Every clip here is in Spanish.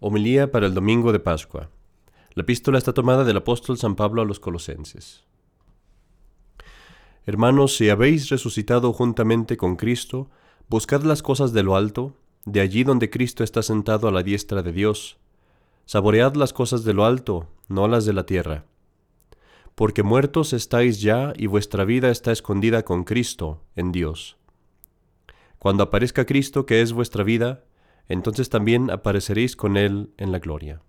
Homilía para el domingo de Pascua. La epístola está tomada del apóstol San Pablo a los colosenses. Hermanos, si habéis resucitado juntamente con Cristo, buscad las cosas de lo alto, de allí donde Cristo está sentado a la diestra de Dios. Saboread las cosas de lo alto, no las de la tierra. Porque muertos estáis ya y vuestra vida está escondida con Cristo en Dios. Cuando aparezca Cristo, que es vuestra vida, entonces también apareceréis con Él en la gloria.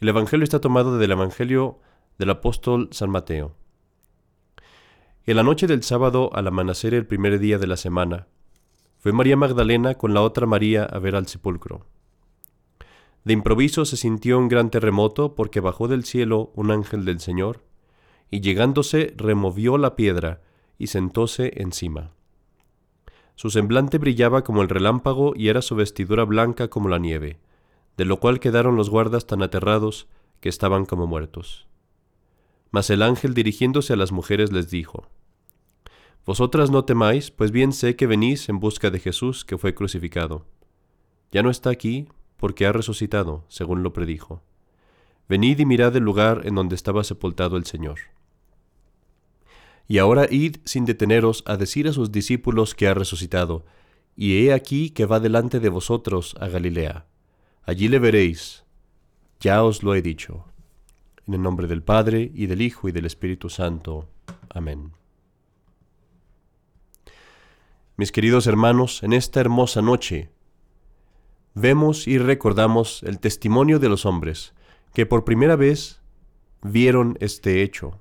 El Evangelio está tomado del Evangelio del apóstol San Mateo. En la noche del sábado al amanecer el primer día de la semana, fue María Magdalena con la otra María a ver al sepulcro. De improviso se sintió un gran terremoto porque bajó del cielo un ángel del Señor, y llegándose removió la piedra y sentóse encima. Su semblante brillaba como el relámpago y era su vestidura blanca como la nieve, de lo cual quedaron los guardas tan aterrados que estaban como muertos. Mas el ángel dirigiéndose a las mujeres les dijo, Vosotras no temáis, pues bien sé que venís en busca de Jesús que fue crucificado. Ya no está aquí, porque ha resucitado, según lo predijo. Venid y mirad el lugar en donde estaba sepultado el Señor. Y ahora id sin deteneros a decir a sus discípulos que ha resucitado, y he aquí que va delante de vosotros a Galilea. Allí le veréis. Ya os lo he dicho. En el nombre del Padre, y del Hijo, y del Espíritu Santo. Amén. Mis queridos hermanos, en esta hermosa noche, vemos y recordamos el testimonio de los hombres que por primera vez vieron este hecho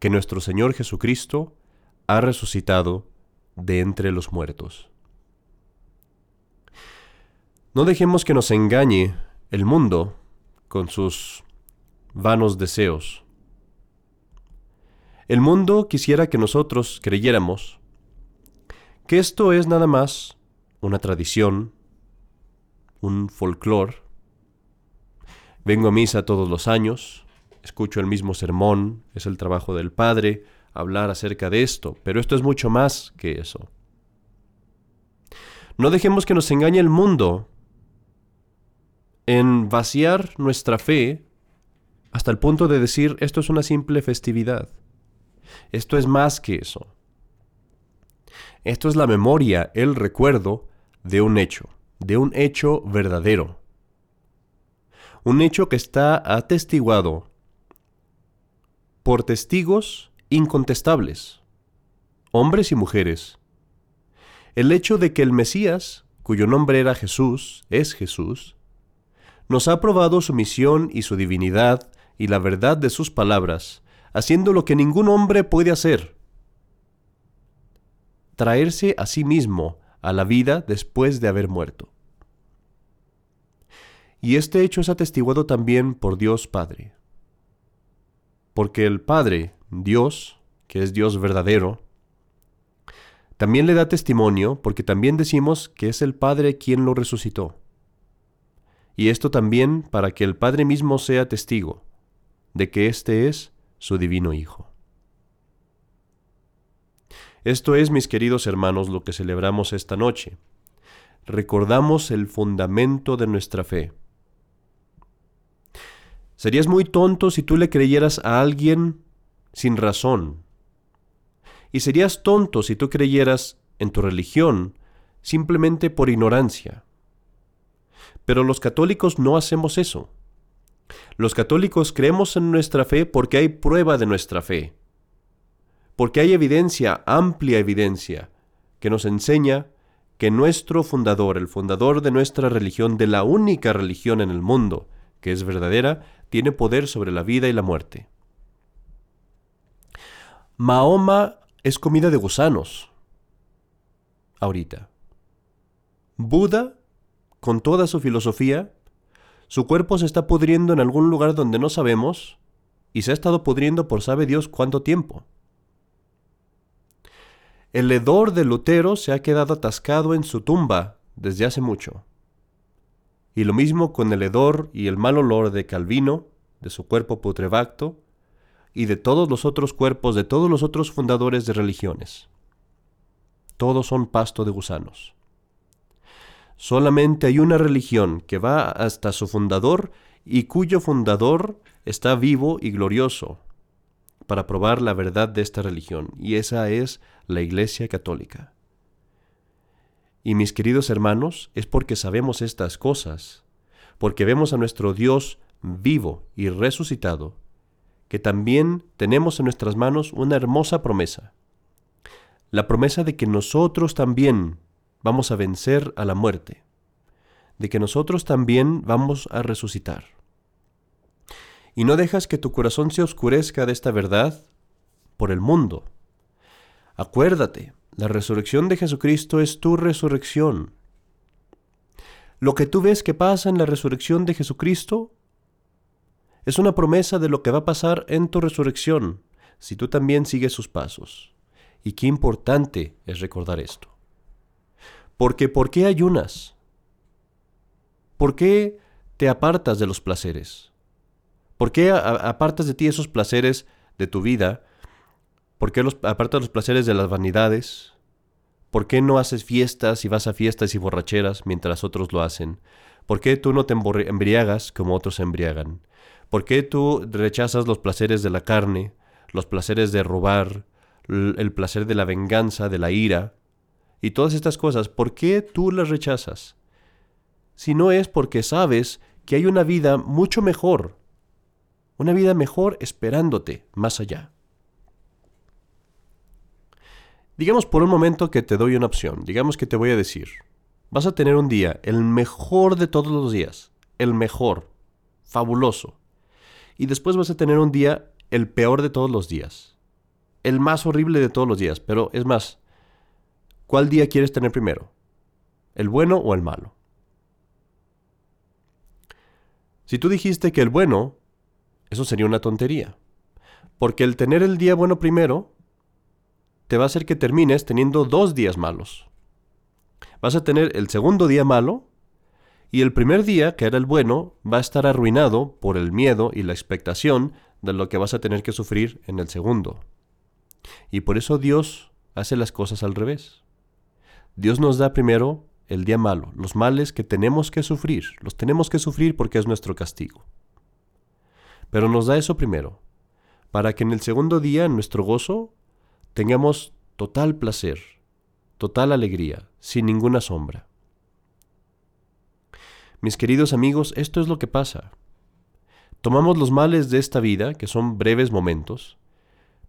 que nuestro Señor Jesucristo ha resucitado de entre los muertos. No dejemos que nos engañe el mundo con sus vanos deseos. El mundo quisiera que nosotros creyéramos que esto es nada más una tradición, un folclore. Vengo a misa todos los años, escucho el mismo sermón, es el trabajo del Padre hablar acerca de esto, pero esto es mucho más que eso. No dejemos que nos engañe el mundo en vaciar nuestra fe hasta el punto de decir esto es una simple festividad. Esto es más que eso. Esto es la memoria, el recuerdo de un hecho, de un hecho verdadero. Un hecho que está atestiguado por testigos incontestables, hombres y mujeres. El hecho de que el Mesías, cuyo nombre era Jesús, es Jesús, nos ha probado su misión y su divinidad y la verdad de sus palabras, haciendo lo que ningún hombre puede hacer, traerse a sí mismo a la vida después de haber muerto. Y este hecho es atestiguado también por Dios Padre porque el Padre, Dios, que es Dios verdadero, también le da testimonio porque también decimos que es el Padre quien lo resucitó. Y esto también para que el Padre mismo sea testigo de que éste es su divino Hijo. Esto es, mis queridos hermanos, lo que celebramos esta noche. Recordamos el fundamento de nuestra fe Serías muy tonto si tú le creyeras a alguien sin razón. Y serías tonto si tú creyeras en tu religión simplemente por ignorancia. Pero los católicos no hacemos eso. Los católicos creemos en nuestra fe porque hay prueba de nuestra fe, porque hay evidencia, amplia evidencia, que nos enseña que nuestro fundador, el fundador de nuestra religión, de la única religión en el mundo que es verdadera, tiene poder sobre la vida y la muerte. Mahoma es comida de gusanos. Ahorita. Buda, con toda su filosofía, su cuerpo se está pudriendo en algún lugar donde no sabemos y se ha estado pudriendo por sabe Dios cuánto tiempo. El hedor de Lutero se ha quedado atascado en su tumba desde hace mucho. Y lo mismo con el hedor y el mal olor de Calvino, de su cuerpo putrefacto, y de todos los otros cuerpos de todos los otros fundadores de religiones. Todos son pasto de gusanos. Solamente hay una religión que va hasta su fundador y cuyo fundador está vivo y glorioso para probar la verdad de esta religión, y esa es la Iglesia Católica. Y mis queridos hermanos, es porque sabemos estas cosas, porque vemos a nuestro Dios vivo y resucitado, que también tenemos en nuestras manos una hermosa promesa, la promesa de que nosotros también vamos a vencer a la muerte, de que nosotros también vamos a resucitar. Y no dejas que tu corazón se oscurezca de esta verdad por el mundo. Acuérdate, la resurrección de Jesucristo es tu resurrección. Lo que tú ves que pasa en la resurrección de Jesucristo es una promesa de lo que va a pasar en tu resurrección si tú también sigues sus pasos. Y qué importante es recordar esto. Porque ¿por qué ayunas? ¿Por qué te apartas de los placeres? ¿Por qué apartas de ti esos placeres de tu vida? ¿Por qué los, apartas los placeres de las vanidades? ¿Por qué no haces fiestas y vas a fiestas y borracheras mientras otros lo hacen? ¿Por qué tú no te embriagas como otros se embriagan? ¿Por qué tú rechazas los placeres de la carne, los placeres de robar, el placer de la venganza, de la ira, y todas estas cosas, ¿por qué tú las rechazas? Si no es porque sabes que hay una vida mucho mejor, una vida mejor esperándote más allá. Digamos por un momento que te doy una opción, digamos que te voy a decir, vas a tener un día, el mejor de todos los días, el mejor, fabuloso, y después vas a tener un día el peor de todos los días. El más horrible de todos los días. Pero es más, ¿cuál día quieres tener primero? ¿El bueno o el malo? Si tú dijiste que el bueno, eso sería una tontería. Porque el tener el día bueno primero te va a hacer que termines teniendo dos días malos. Vas a tener el segundo día malo y el primer día, que era el bueno, va a estar arruinado por el miedo y la expectación de lo que vas a tener que sufrir en el segundo. Y por eso Dios hace las cosas al revés. Dios nos da primero el día malo, los males que tenemos que sufrir, los tenemos que sufrir porque es nuestro castigo. Pero nos da eso primero, para que en el segundo día, nuestro gozo, tengamos total placer, total alegría, sin ninguna sombra. Mis queridos amigos, esto es lo que pasa. Tomamos los males de esta vida, que son breves momentos,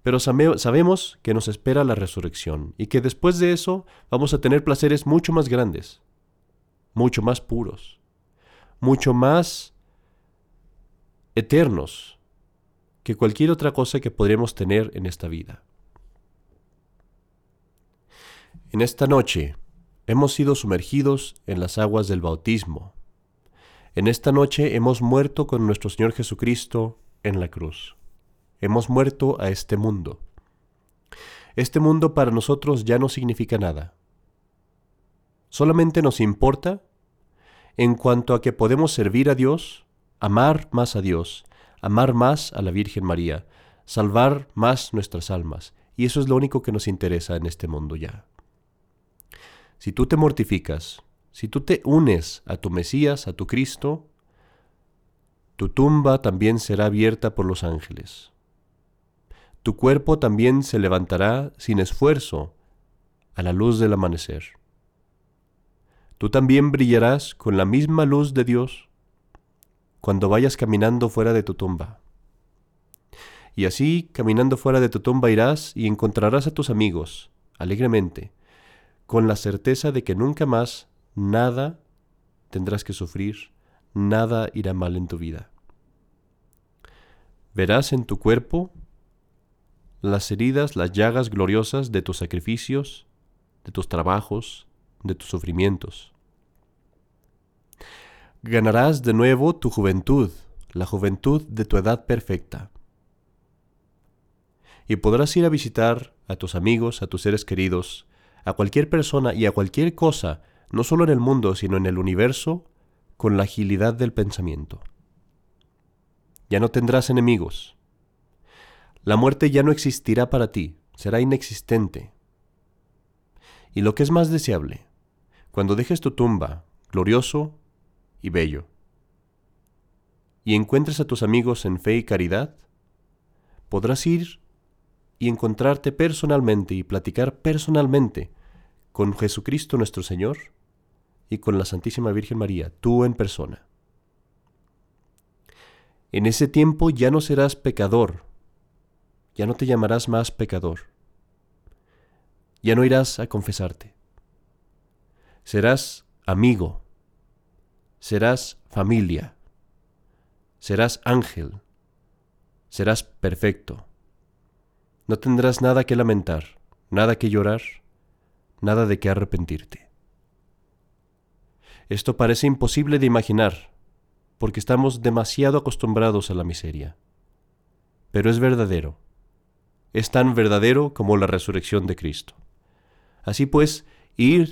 pero sabemos que nos espera la resurrección y que después de eso vamos a tener placeres mucho más grandes, mucho más puros, mucho más eternos que cualquier otra cosa que podríamos tener en esta vida. En esta noche hemos sido sumergidos en las aguas del bautismo en esta noche hemos muerto con nuestro Señor Jesucristo en la cruz. Hemos muerto a este mundo. Este mundo para nosotros ya no significa nada. Solamente nos importa en cuanto a que podemos servir a Dios, amar más a Dios, amar más a la Virgen María, salvar más nuestras almas. Y eso es lo único que nos interesa en este mundo ya. Si tú te mortificas, si tú te unes a tu Mesías, a tu Cristo, tu tumba también será abierta por los ángeles. Tu cuerpo también se levantará sin esfuerzo a la luz del amanecer. Tú también brillarás con la misma luz de Dios cuando vayas caminando fuera de tu tumba. Y así, caminando fuera de tu tumba, irás y encontrarás a tus amigos, alegremente, con la certeza de que nunca más nada tendrás que sufrir, nada irá mal en tu vida. Verás en tu cuerpo las heridas, las llagas gloriosas de tus sacrificios, de tus trabajos, de tus sufrimientos. Ganarás de nuevo tu juventud, la juventud de tu edad perfecta. Y podrás ir a visitar a tus amigos, a tus seres queridos, a cualquier persona y a cualquier cosa no solo en el mundo, sino en el universo, con la agilidad del pensamiento. Ya no tendrás enemigos. La muerte ya no existirá para ti, será inexistente. Y lo que es más deseable, cuando dejes tu tumba, glorioso y bello. Y encuentres a tus amigos en fe y caridad, podrás ir y encontrarte personalmente y platicar personalmente con Jesucristo nuestro Señor y con la Santísima Virgen María, tú en persona. En ese tiempo ya no serás pecador, ya no te llamarás más pecador, ya no irás a confesarte, serás amigo, serás familia, serás ángel, serás perfecto, no tendrás nada que lamentar, nada que llorar, nada de qué arrepentirte. Esto parece imposible de imaginar, porque estamos demasiado acostumbrados a la miseria. Pero es verdadero. Es tan verdadero como la resurrección de Cristo. Así pues, id,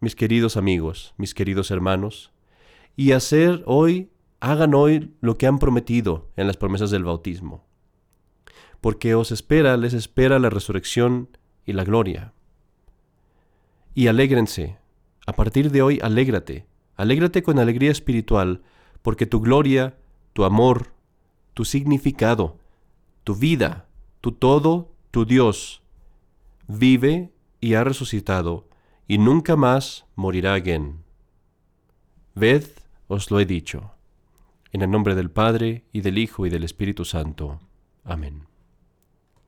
mis queridos amigos, mis queridos hermanos, y hacer hoy, hagan hoy lo que han prometido en las promesas del bautismo. Porque os espera, les espera la resurrección y la gloria. Y alégrense, a partir de hoy, alégrate, alégrate con alegría espiritual, porque tu gloria, tu amor, tu significado, tu vida, tu todo, tu Dios, vive y ha resucitado, y nunca más morirá again. Ved, os lo he dicho. En el nombre del Padre, y del Hijo, y del Espíritu Santo. Amén.